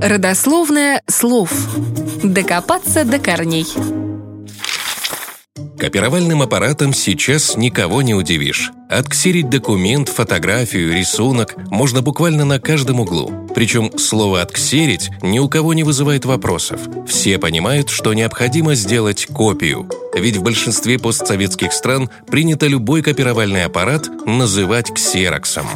Родословное слов. Докопаться до корней. Копировальным аппаратом сейчас никого не удивишь. Отксерить документ, фотографию, рисунок можно буквально на каждом углу. Причем слово «отксерить» ни у кого не вызывает вопросов. Все понимают, что необходимо сделать копию. Ведь в большинстве постсоветских стран принято любой копировальный аппарат называть ксероксом.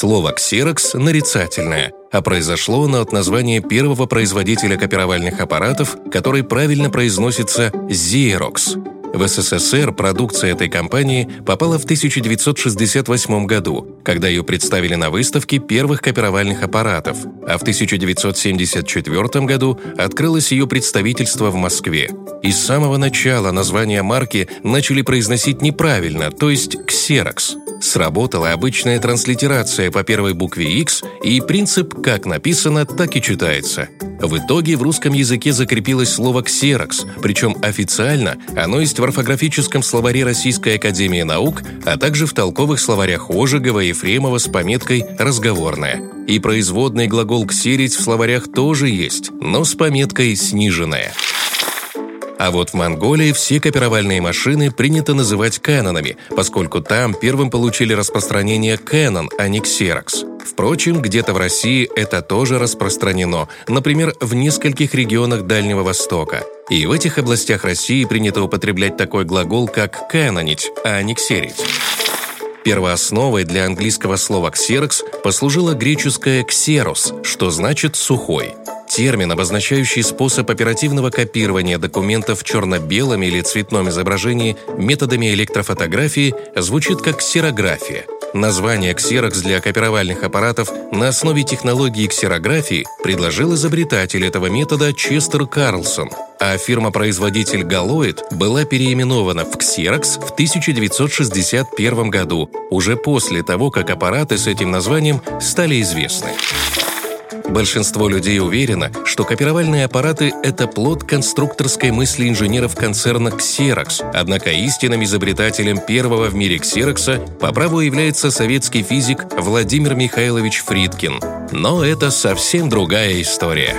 Слово «ксерокс» нарицательное, а произошло оно от названия первого производителя копировальных аппаратов, который правильно произносится «зерокс». В СССР продукция этой компании попала в 1968 году, когда ее представили на выставке первых копировальных аппаратов, а в 1974 году открылось ее представительство в Москве. И с самого начала название марки начали произносить неправильно, то есть «ксерокс». Сработала обычная транслитерация по первой букве X, и принцип «как написано, так и читается». В итоге в русском языке закрепилось слово «ксерокс», причем официально оно есть в орфографическом словаре Российской Академии Наук, а также в толковых словарях Ожегова и Ефремова с пометкой «разговорная». И производный глагол «ксерить» в словарях тоже есть, но с пометкой «сниженная». А вот в Монголии все копировальные машины принято называть Кэнонами, поскольку там первым получили распространение Canon, а не Xerox. Впрочем, где-то в России это тоже распространено, например, в нескольких регионах Дальнего Востока. И в этих областях России принято употреблять такой глагол, как «кэнонить», а не «ксерить». Первоосновой для английского слова «ксерокс» послужила греческое «ксерос», что значит «сухой». Термин, обозначающий способ оперативного копирования документов в черно-белом или цветном изображении методами электрофотографии, звучит как ксерография. Название «ксерокс» для копировальных аппаратов на основе технологии ксерографии предложил изобретатель этого метода Честер Карлсон, а фирма-производитель Галоид была переименована в «Ксерокс» в 1961 году, уже после того, как аппараты с этим названием стали известны. Большинство людей уверено, что копировальные аппараты – это плод конструкторской мысли инженеров концерна Xerox, однако истинным изобретателем первого в мире Xerox по праву является советский физик Владимир Михайлович Фридкин. Но это совсем другая история.